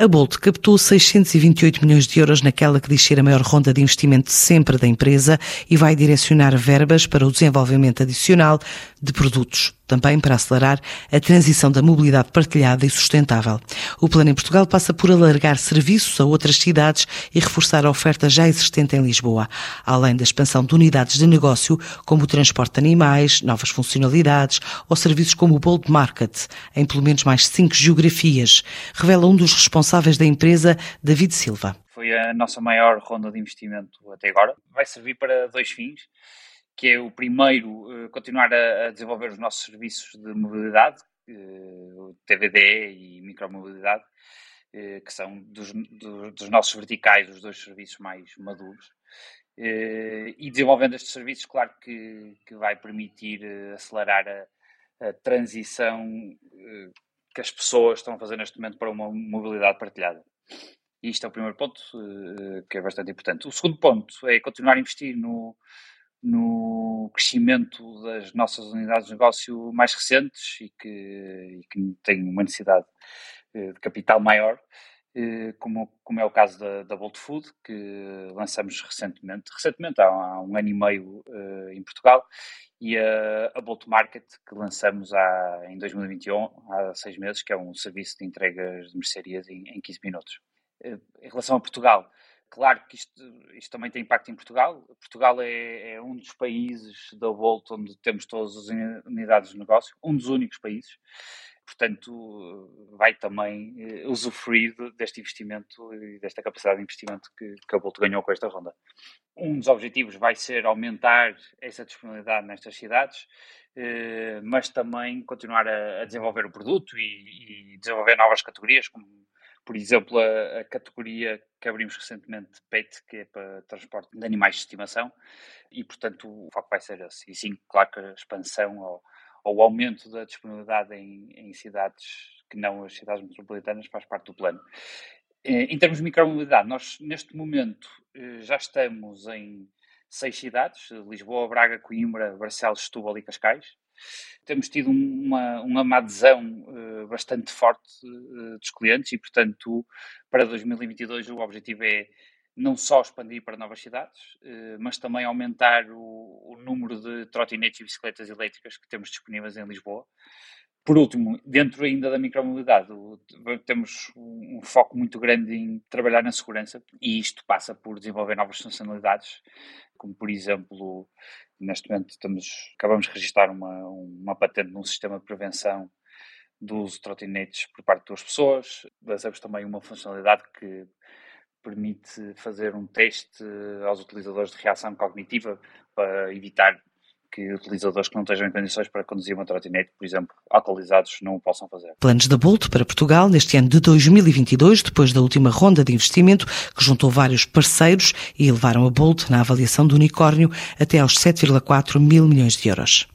A Bolt captou 628 milhões de euros naquela que diz ser a maior ronda de investimento sempre da empresa e vai direcionar verbas para o desenvolvimento adicional de produtos, também para acelerar a transição da mobilidade partilhada e sustentável. O plano em Portugal passa por alargar serviços a outras cidades e reforçar a oferta já existente em Lisboa, além da expansão de unidades de negócio como o transporte de animais, novas funcionalidades ou serviços como o Bolt Market, em pelo menos mais cinco geografias, revela um dos responsáveis da empresa, David Silva. Foi a nossa maior ronda de investimento até agora. Vai servir para dois fins, que é o primeiro, continuar a desenvolver os nossos serviços de mobilidade, eh, TVD e micromobilidade, eh, que são dos, dos nossos verticais os dois serviços mais maduros. E desenvolvendo estes serviços, claro que, que vai permitir acelerar a, a transição que as pessoas estão a fazer neste momento para uma mobilidade partilhada. Isto é o primeiro ponto, que é bastante importante. O segundo ponto é continuar a investir no, no crescimento das nossas unidades de negócio mais recentes e que, e que têm uma necessidade uh, de capital maior, uh, como, como é o caso da, da Bolt Food, que lançamos recentemente, recentemente há, um ano e meio em Portugal, e a, a Bolt Market, que lançamos há, em 2021, há seis meses, que é um serviço de entregas de mercearias em, em 15 minutos. Eh, em relação a Portugal, claro que isto, isto também tem impacto em Portugal. Portugal é, é, um dos países da Bolt onde temos todas as unidades de negócio, um dos únicos países portanto, vai também eh, usufruir deste investimento e desta capacidade de investimento que, que a Bolt ganhou com esta ronda. Um dos objetivos vai ser aumentar essa disponibilidade nestas cidades, eh, mas também continuar a, desenvolver o produto e, e, desenvolver novas categorias, como, por exemplo, a, a, categoria que abrimos recentemente, PET, que é para transporte de animais de estimação, e, portanto, o foco vai ser esse. E sim, claro que a expansão ou o aumento da disponibilidade em, em cidades que não as cidades metropolitanas faz parte do plano. Eh, em termos de micromobilidade, nós neste momento eh, já estamos em seis cidades, Lisboa, Braga, Coimbra, Barcelos, Setúbal e Cascais. Temos tido uma, uma adesão bastante forte uh, dos clientes e, portanto, para 2022 o objetivo é não só expandir para novas cidades, eh, mas também aumentar o, o número de trotinetes e bicicletas elétricas que temos disponíveis em Lisboa. Por último, dentro ainda da micromobilidade, temos um foco muito grande em trabalhar na segurança e isto passa por desenvolver novas funcionalidades, como por exemplo, neste momento estamos, acabamos de registrar uma, uma patente num sistema de prevenção do uso de trotinetes por parte das pessoas. Lançamos também uma funcionalidade que permite fazer um teste aos utilizadores de reação cognitiva para evitar que utilizadores que não estejam em condições para conduzir uma trotinete, por exemplo, alcoolizados, não o possam fazer. Planos da Bolt para Portugal neste ano de 2022, depois da última ronda de investimento, que juntou vários parceiros e elevaram a Bolt na avaliação do unicórnio até aos 7,4 mil milhões de euros.